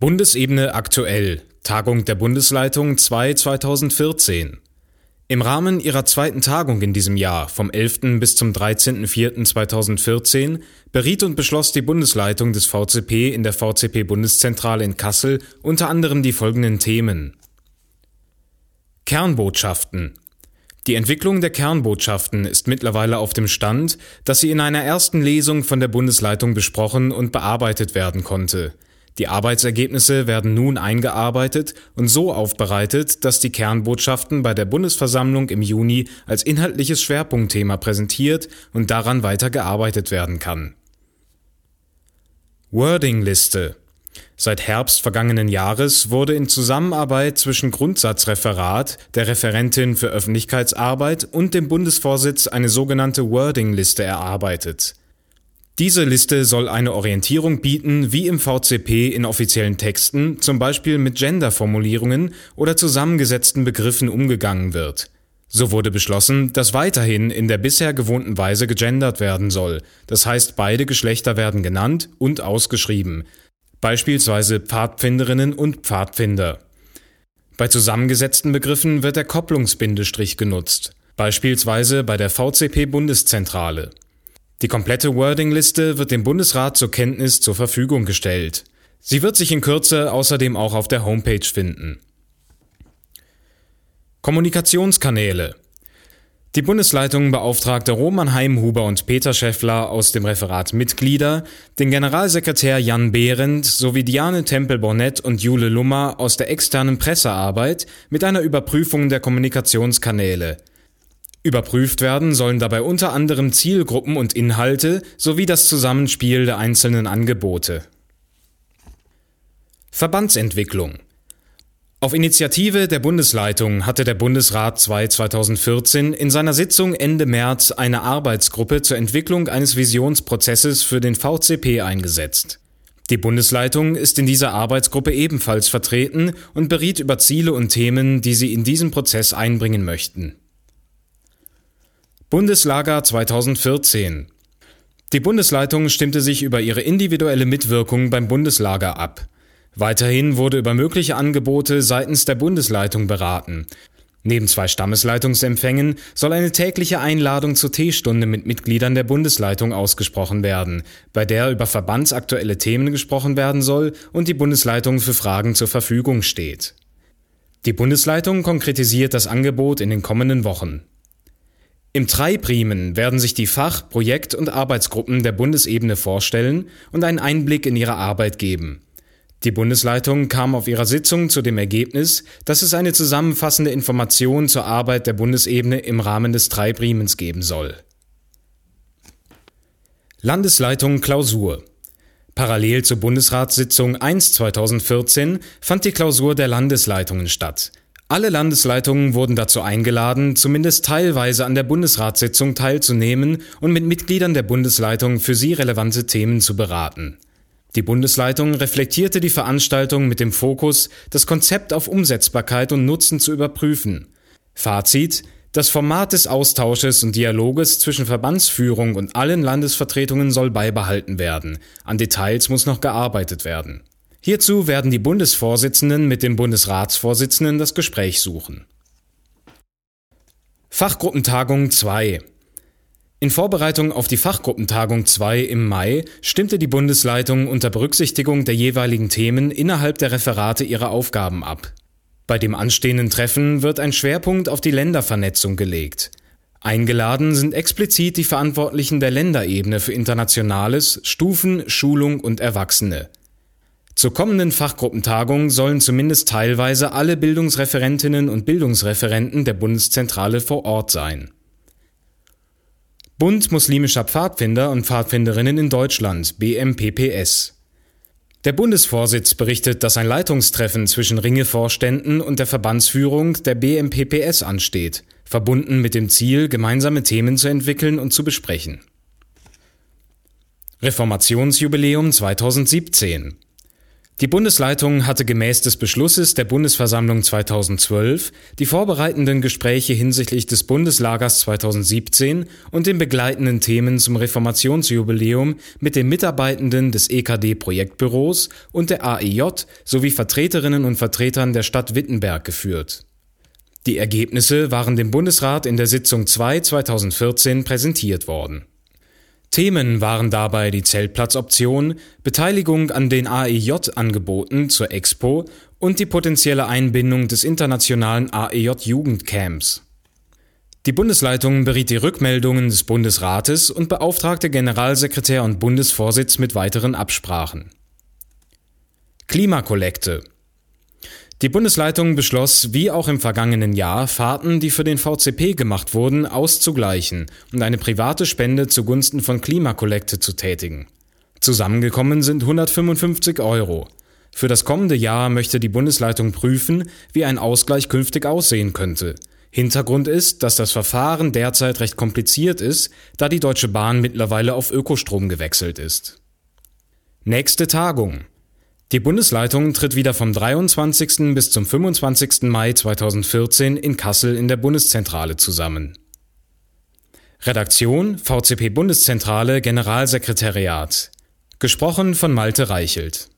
Bundesebene aktuell. Tagung der Bundesleitung 2 2014. Im Rahmen ihrer zweiten Tagung in diesem Jahr, vom 11. bis zum 13.04.2014, beriet und beschloss die Bundesleitung des VCP in der VCP-Bundeszentrale in Kassel unter anderem die folgenden Themen. Kernbotschaften. Die Entwicklung der Kernbotschaften ist mittlerweile auf dem Stand, dass sie in einer ersten Lesung von der Bundesleitung besprochen und bearbeitet werden konnte. Die Arbeitsergebnisse werden nun eingearbeitet und so aufbereitet, dass die Kernbotschaften bei der Bundesversammlung im Juni als inhaltliches Schwerpunktthema präsentiert und daran weiter gearbeitet werden kann. Wording-Liste Seit Herbst vergangenen Jahres wurde in Zusammenarbeit zwischen Grundsatzreferat, der Referentin für Öffentlichkeitsarbeit und dem Bundesvorsitz eine sogenannte Wording-Liste erarbeitet. Diese Liste soll eine Orientierung bieten, wie im VCP in offiziellen Texten, zum Beispiel mit Gender-Formulierungen oder zusammengesetzten Begriffen umgegangen wird. So wurde beschlossen, dass weiterhin in der bisher gewohnten Weise gegendert werden soll, das heißt beide Geschlechter werden genannt und ausgeschrieben, beispielsweise Pfadfinderinnen und Pfadfinder. Bei zusammengesetzten Begriffen wird der Kopplungsbindestrich genutzt, beispielsweise bei der VCP-Bundeszentrale. Die komplette Wording-Liste wird dem Bundesrat zur Kenntnis zur Verfügung gestellt. Sie wird sich in Kürze außerdem auch auf der Homepage finden. Kommunikationskanäle die Bundesleitung beauftragte Roman Heimhuber und Peter Schäffler aus dem Referat Mitglieder, den Generalsekretär Jan Behrendt sowie Diane Tempel-Bornett und Jule Lummer aus der externen Pressearbeit mit einer Überprüfung der Kommunikationskanäle – Überprüft werden sollen dabei unter anderem Zielgruppen und Inhalte sowie das Zusammenspiel der einzelnen Angebote. Verbandsentwicklung Auf Initiative der Bundesleitung hatte der Bundesrat 2 2014 in seiner Sitzung Ende März eine Arbeitsgruppe zur Entwicklung eines Visionsprozesses für den VCP eingesetzt. Die Bundesleitung ist in dieser Arbeitsgruppe ebenfalls vertreten und beriet über Ziele und Themen, die sie in diesen Prozess einbringen möchten. Bundeslager 2014 Die Bundesleitung stimmte sich über ihre individuelle Mitwirkung beim Bundeslager ab. Weiterhin wurde über mögliche Angebote seitens der Bundesleitung beraten. Neben zwei Stammesleitungsempfängen soll eine tägliche Einladung zur Teestunde mit Mitgliedern der Bundesleitung ausgesprochen werden, bei der über verbandsaktuelle Themen gesprochen werden soll und die Bundesleitung für Fragen zur Verfügung steht. Die Bundesleitung konkretisiert das Angebot in den kommenden Wochen. Im Treibriemen werden sich die Fach-, Projekt- und Arbeitsgruppen der Bundesebene vorstellen und einen Einblick in ihre Arbeit geben. Die Bundesleitung kam auf ihrer Sitzung zu dem Ergebnis, dass es eine zusammenfassende Information zur Arbeit der Bundesebene im Rahmen des Treibriemens geben soll. Landesleitung Klausur Parallel zur Bundesratssitzung 1 2014 fand die Klausur der Landesleitungen statt. Alle Landesleitungen wurden dazu eingeladen, zumindest teilweise an der Bundesratssitzung teilzunehmen und mit Mitgliedern der Bundesleitung für sie relevante Themen zu beraten. Die Bundesleitung reflektierte die Veranstaltung mit dem Fokus, das Konzept auf Umsetzbarkeit und Nutzen zu überprüfen. Fazit das Format des Austausches und Dialoges zwischen Verbandsführung und allen Landesvertretungen soll beibehalten werden. An Details muss noch gearbeitet werden. Hierzu werden die Bundesvorsitzenden mit dem Bundesratsvorsitzenden das Gespräch suchen. Fachgruppentagung 2 in Vorbereitung auf die Fachgruppentagung 2 im Mai stimmte die Bundesleitung unter Berücksichtigung der jeweiligen Themen innerhalb der Referate ihre Aufgaben ab. Bei dem anstehenden Treffen wird ein Schwerpunkt auf die Ländervernetzung gelegt. Eingeladen sind explizit die Verantwortlichen der Länderebene für Internationales, Stufen, Schulung und Erwachsene. Zur kommenden Fachgruppentagung sollen zumindest teilweise alle Bildungsreferentinnen und Bildungsreferenten der Bundeszentrale vor Ort sein. Bund muslimischer Pfadfinder und Pfadfinderinnen in Deutschland BMPPS der Bundesvorsitz berichtet, dass ein Leitungstreffen zwischen Ringevorständen und der Verbandsführung der BMPPS ansteht, verbunden mit dem Ziel, gemeinsame Themen zu entwickeln und zu besprechen. Reformationsjubiläum 2017 Die Bundesleitung hatte gemäß des Beschlusses der Bundesversammlung 2012 die vorbereitenden Gespräche hinsichtlich des Bundeslagers 2017 und den begleitenden Themen zum Reformationsjubiläum mit den Mitarbeitenden des EKD-Projektbüros und der AEJ sowie Vertreterinnen und Vertretern der Stadt Wittenberg geführt. Die Ergebnisse waren dem Bundesrat in der Sitzung 2 2014 präsentiert worden Themen waren dabei die Zeltplatzoption, Beteiligung an den AEJ-Angeboten zur Expo und die potenzielle Einbindung des internationalen AEJ-Jugendcamps. Die Bundesleitung beriet die Rückmeldungen des Bundesrates und beauftragte Generalsekretär und Bundesvorsitz mit weiteren Absprachen. Klimakollekte die Bundesleitung beschloss, wie auch im vergangenen Jahr, Fahrten, die für den VCP gemacht wurden, auszugleichen und eine private Spende zugunsten von Klimakollekte zu tätigen. Zusammengekommen sind 155 Euro. Für das kommende Jahr möchte die Bundesleitung prüfen, wie ein Ausgleich künftig aussehen könnte. Hintergrund ist, dass das Verfahren derzeit recht kompliziert ist, da die Deutsche Bahn mittlerweile auf Ökostrom gewechselt ist. Nächste Tagung die Bundesleitung tritt wieder vom 23. bis zum 25. Mai 2014 in Kassel in der Bundeszentrale zusammen. Redaktion VCP Bundeszentrale Generalsekretariat. Gesprochen von Malte Reichelt.